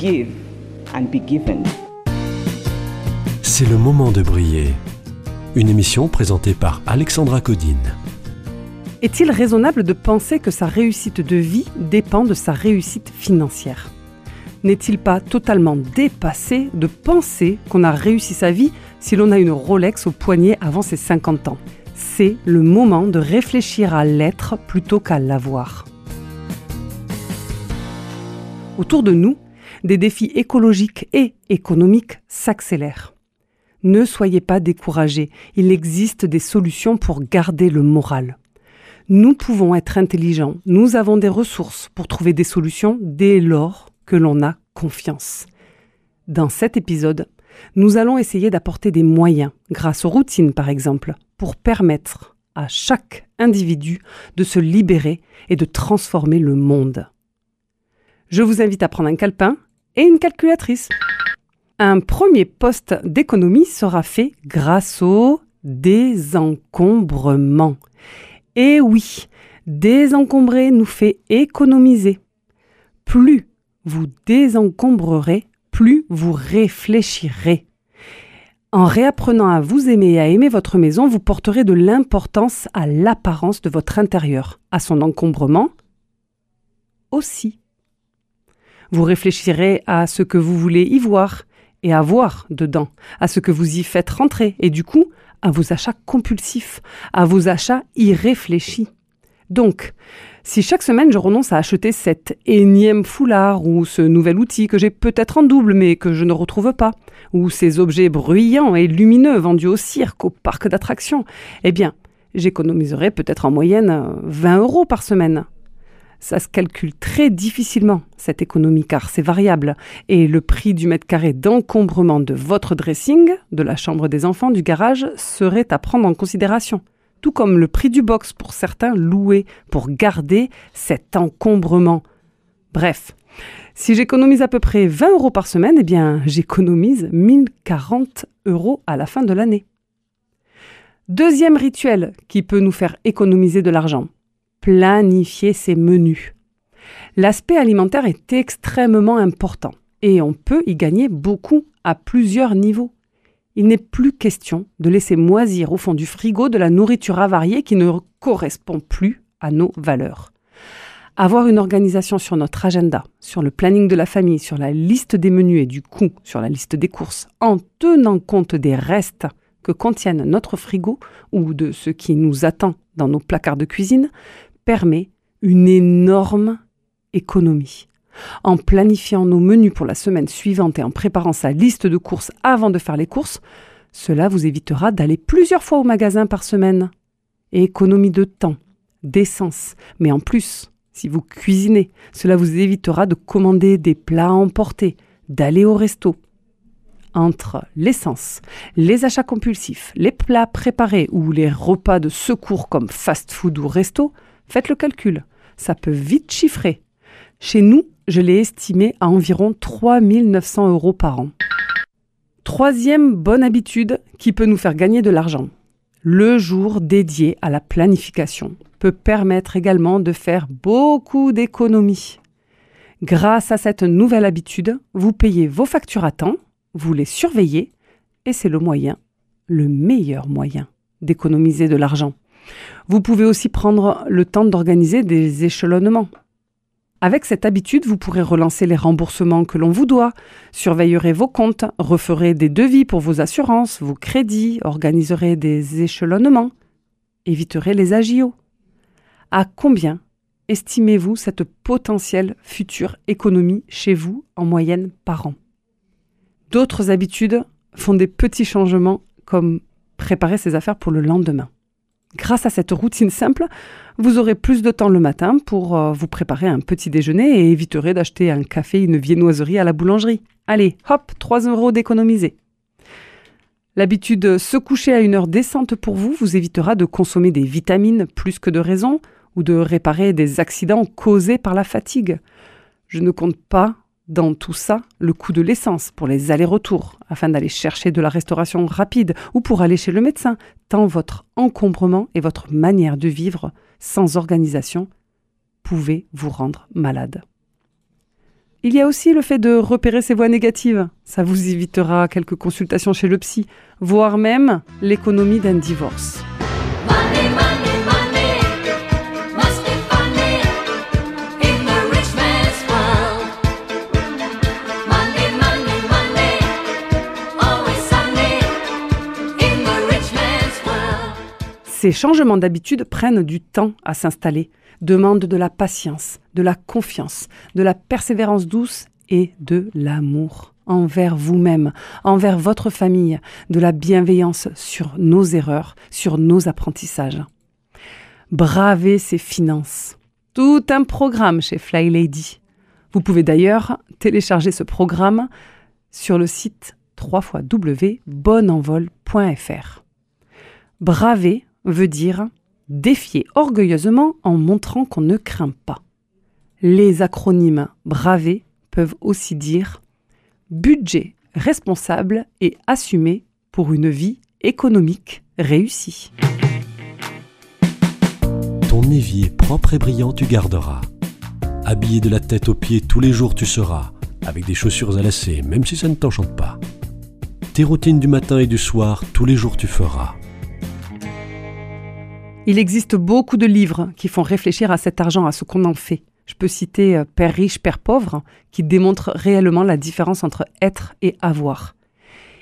Give and be given. C'est le moment de briller. Une émission présentée par Alexandra Codine. Est-il raisonnable de penser que sa réussite de vie dépend de sa réussite financière? N'est-il pas totalement dépassé de penser qu'on a réussi sa vie si l'on a une Rolex au poignet avant ses 50 ans? C'est le moment de réfléchir à l'être plutôt qu'à l'avoir. Autour de nous, des défis écologiques et économiques s'accélèrent. Ne soyez pas découragés, il existe des solutions pour garder le moral. Nous pouvons être intelligents, nous avons des ressources pour trouver des solutions dès lors que l'on a confiance. Dans cet épisode, nous allons essayer d'apporter des moyens, grâce aux routines par exemple, pour permettre à chaque individu de se libérer et de transformer le monde. Je vous invite à prendre un calepin une calculatrice. Un premier poste d'économie sera fait grâce au désencombrement. Et oui, désencombrer nous fait économiser. Plus vous désencombrerez, plus vous réfléchirez. En réapprenant à vous aimer et à aimer votre maison, vous porterez de l'importance à l'apparence de votre intérieur, à son encombrement aussi. Vous réfléchirez à ce que vous voulez y voir et à voir dedans, à ce que vous y faites rentrer et du coup à vos achats compulsifs, à vos achats irréfléchis. Donc, si chaque semaine je renonce à acheter cet énième foulard ou ce nouvel outil que j'ai peut-être en double mais que je ne retrouve pas, ou ces objets bruyants et lumineux vendus au cirque, au parc d'attractions, eh bien, j'économiserai peut-être en moyenne 20 euros par semaine. Ça se calcule très difficilement, cette économie, car c'est variable. Et le prix du mètre carré d'encombrement de votre dressing, de la chambre des enfants, du garage, serait à prendre en considération. Tout comme le prix du box pour certains loués pour garder cet encombrement. Bref, si j'économise à peu près 20 euros par semaine, eh bien, j'économise 1040 euros à la fin de l'année. Deuxième rituel qui peut nous faire économiser de l'argent planifier ses menus. L'aspect alimentaire est extrêmement important et on peut y gagner beaucoup à plusieurs niveaux. Il n'est plus question de laisser moisir au fond du frigo de la nourriture avariée qui ne correspond plus à nos valeurs. Avoir une organisation sur notre agenda, sur le planning de la famille, sur la liste des menus et du coût, sur la liste des courses, en tenant compte des restes que contiennent notre frigo ou de ce qui nous attend dans nos placards de cuisine, permet une énorme économie. En planifiant nos menus pour la semaine suivante et en préparant sa liste de courses avant de faire les courses, cela vous évitera d'aller plusieurs fois au magasin par semaine. Économie de temps, d'essence, mais en plus, si vous cuisinez, cela vous évitera de commander des plats à emporter, d'aller au resto. Entre l'essence, les achats compulsifs, les plats préparés ou les repas de secours comme fast-food ou resto, faites le calcul, ça peut vite chiffrer. Chez nous, je l'ai estimé à environ 3900 euros par an. Troisième bonne habitude qui peut nous faire gagner de l'argent. Le jour dédié à la planification peut permettre également de faire beaucoup d'économies. Grâce à cette nouvelle habitude, vous payez vos factures à temps, vous les surveillez, et c'est le moyen, le meilleur moyen d'économiser de l'argent. Vous pouvez aussi prendre le temps d'organiser des échelonnements. Avec cette habitude, vous pourrez relancer les remboursements que l'on vous doit, surveillerez vos comptes, referez des devis pour vos assurances, vos crédits, organiserez des échelonnements, éviterez les agios. À combien estimez-vous cette potentielle future économie chez vous en moyenne par an? D'autres habitudes font des petits changements comme préparer ses affaires pour le lendemain. Grâce à cette routine simple, vous aurez plus de temps le matin pour euh, vous préparer un petit déjeuner et éviterez d'acheter un café, une viennoiserie à la boulangerie. Allez, hop, 3 euros d'économiser. L'habitude de se coucher à une heure décente pour vous vous évitera de consommer des vitamines plus que de raison ou de réparer des accidents causés par la fatigue. Je ne compte pas dans tout ça le coût de l'essence pour les allers-retours afin d'aller chercher de la restauration rapide ou pour aller chez le médecin, tant votre encombrement et votre manière de vivre sans organisation pouvaient vous rendre malade. Il y a aussi le fait de repérer ces voies négatives. Ça vous évitera quelques consultations chez le psy, voire même l'économie d'un divorce. Ces changements d'habitude prennent du temps à s'installer, demandent de la patience, de la confiance, de la persévérance douce et de l'amour envers vous-même, envers votre famille, de la bienveillance sur nos erreurs, sur nos apprentissages. Bravez ces finances. Tout un programme chez Fly Lady. Vous pouvez d'ailleurs télécharger ce programme sur le site www.bonenvol.fr. Braver veut dire défier orgueilleusement en montrant qu'on ne craint pas. Les acronymes braver peuvent aussi dire budget responsable et assumé pour une vie économique réussie. Ton évier propre et brillant tu garderas. Habillé de la tête aux pieds tous les jours tu seras, avec des chaussures à lacets, même si ça ne t'enchante pas. Tes routines du matin et du soir, tous les jours tu feras. Il existe beaucoup de livres qui font réfléchir à cet argent, à ce qu'on en fait. Je peux citer euh, Père riche, Père pauvre, qui démontre réellement la différence entre être et avoir.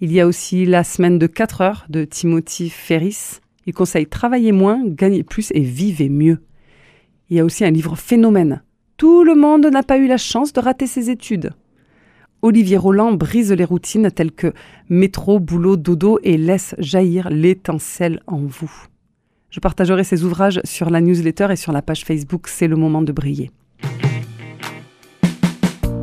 Il y a aussi La semaine de 4 heures de Timothy Ferris. Il conseille travailler moins, gagner plus et vivre mieux. Il y a aussi un livre phénomène. Tout le monde n'a pas eu la chance de rater ses études. Olivier Roland brise les routines telles que métro, boulot, dodo et laisse jaillir l'étincelle en vous. Je partagerai ces ouvrages sur la newsletter et sur la page Facebook C'est le moment de briller.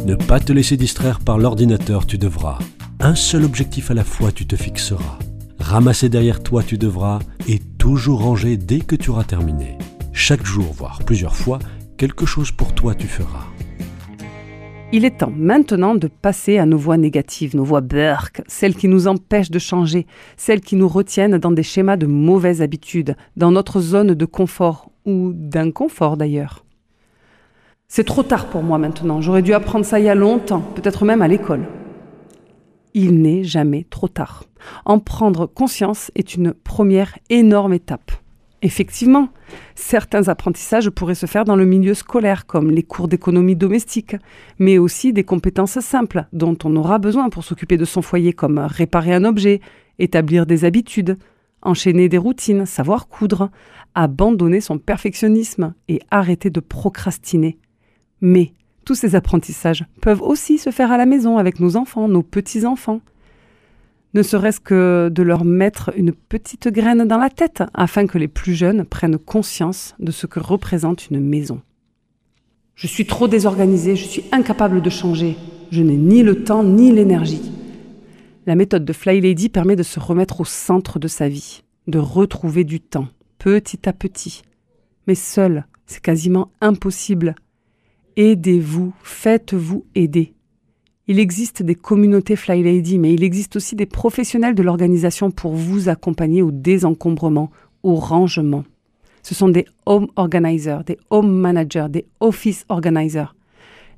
Ne pas te laisser distraire par l'ordinateur tu devras. Un seul objectif à la fois tu te fixeras. Ramasser derrière toi tu devras et toujours ranger dès que tu auras terminé. Chaque jour, voire plusieurs fois, quelque chose pour toi tu feras. Il est temps maintenant de passer à nos voix négatives, nos voix burk, celles qui nous empêchent de changer, celles qui nous retiennent dans des schémas de mauvaises habitudes, dans notre zone de confort ou d'inconfort d'ailleurs. C'est trop tard pour moi maintenant, j'aurais dû apprendre ça il y a longtemps, peut-être même à l'école. Il n'est jamais trop tard. En prendre conscience est une première énorme étape. Effectivement, certains apprentissages pourraient se faire dans le milieu scolaire, comme les cours d'économie domestique, mais aussi des compétences simples dont on aura besoin pour s'occuper de son foyer, comme réparer un objet, établir des habitudes, enchaîner des routines, savoir coudre, abandonner son perfectionnisme et arrêter de procrastiner. Mais tous ces apprentissages peuvent aussi se faire à la maison avec nos enfants, nos petits-enfants ne serait-ce que de leur mettre une petite graine dans la tête afin que les plus jeunes prennent conscience de ce que représente une maison. Je suis trop désorganisée, je suis incapable de changer, je n'ai ni le temps ni l'énergie. La méthode de Fly Lady permet de se remettre au centre de sa vie, de retrouver du temps, petit à petit. Mais seul, c'est quasiment impossible. Aidez-vous, faites-vous aider. Il existe des communautés Fly Lady, mais il existe aussi des professionnels de l'organisation pour vous accompagner au désencombrement, au rangement. Ce sont des home organizers, des home managers, des office organizers.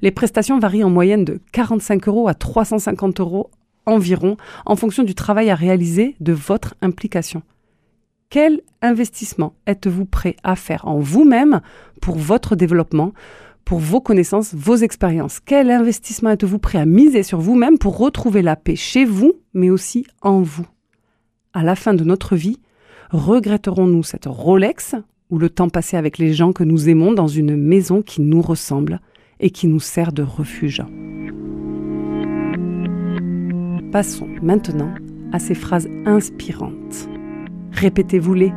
Les prestations varient en moyenne de 45 euros à 350 euros environ en fonction du travail à réaliser de votre implication. Quel investissement êtes-vous prêt à faire en vous-même pour votre développement, pour vos connaissances, vos expériences. Quel investissement êtes-vous prêt à miser sur vous-même pour retrouver la paix chez vous, mais aussi en vous? À la fin de notre vie, regretterons-nous cette Rolex ou le temps passé avec les gens que nous aimons dans une maison qui nous ressemble et qui nous sert de refuge? Passons maintenant à ces phrases inspirantes. Répétez-vous-les.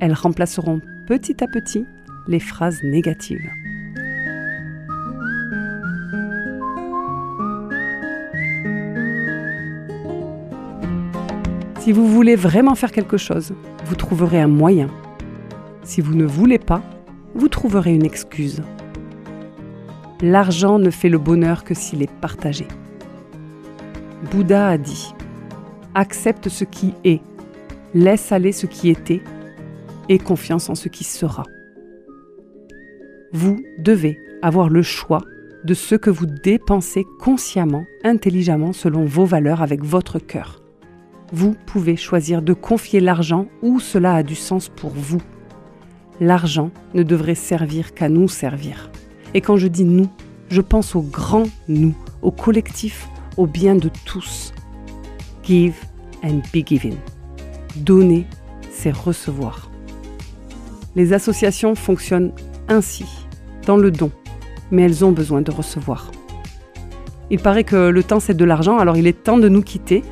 Elles remplaceront petit à petit les phrases négatives. Si vous voulez vraiment faire quelque chose, vous trouverez un moyen. Si vous ne voulez pas, vous trouverez une excuse. L'argent ne fait le bonheur que s'il est partagé. Bouddha a dit Accepte ce qui est, laisse aller ce qui était, et confiance en ce qui sera. Vous devez avoir le choix de ce que vous dépensez consciemment, intelligemment, selon vos valeurs, avec votre cœur. Vous pouvez choisir de confier l'argent où cela a du sens pour vous. L'argent ne devrait servir qu'à nous servir. Et quand je dis nous, je pense au grand nous, au collectif, au bien de tous. Give and be given. Donner, c'est recevoir. Les associations fonctionnent ainsi, dans le don, mais elles ont besoin de recevoir. Il paraît que le temps c'est de l'argent, alors il est temps de nous quitter.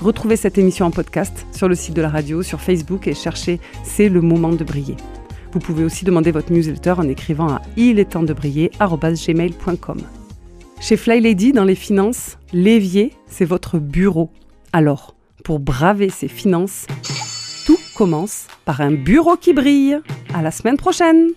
Retrouvez cette émission en podcast sur le site de la radio, sur Facebook et cherchez C'est le moment de briller. Vous pouvez aussi demander votre newsletter en écrivant à il est temps de briller gmail.com. Chez Fly Lady, dans les finances, l'évier, c'est votre bureau. Alors, pour braver ses finances, tout commence par un bureau qui brille. À la semaine prochaine!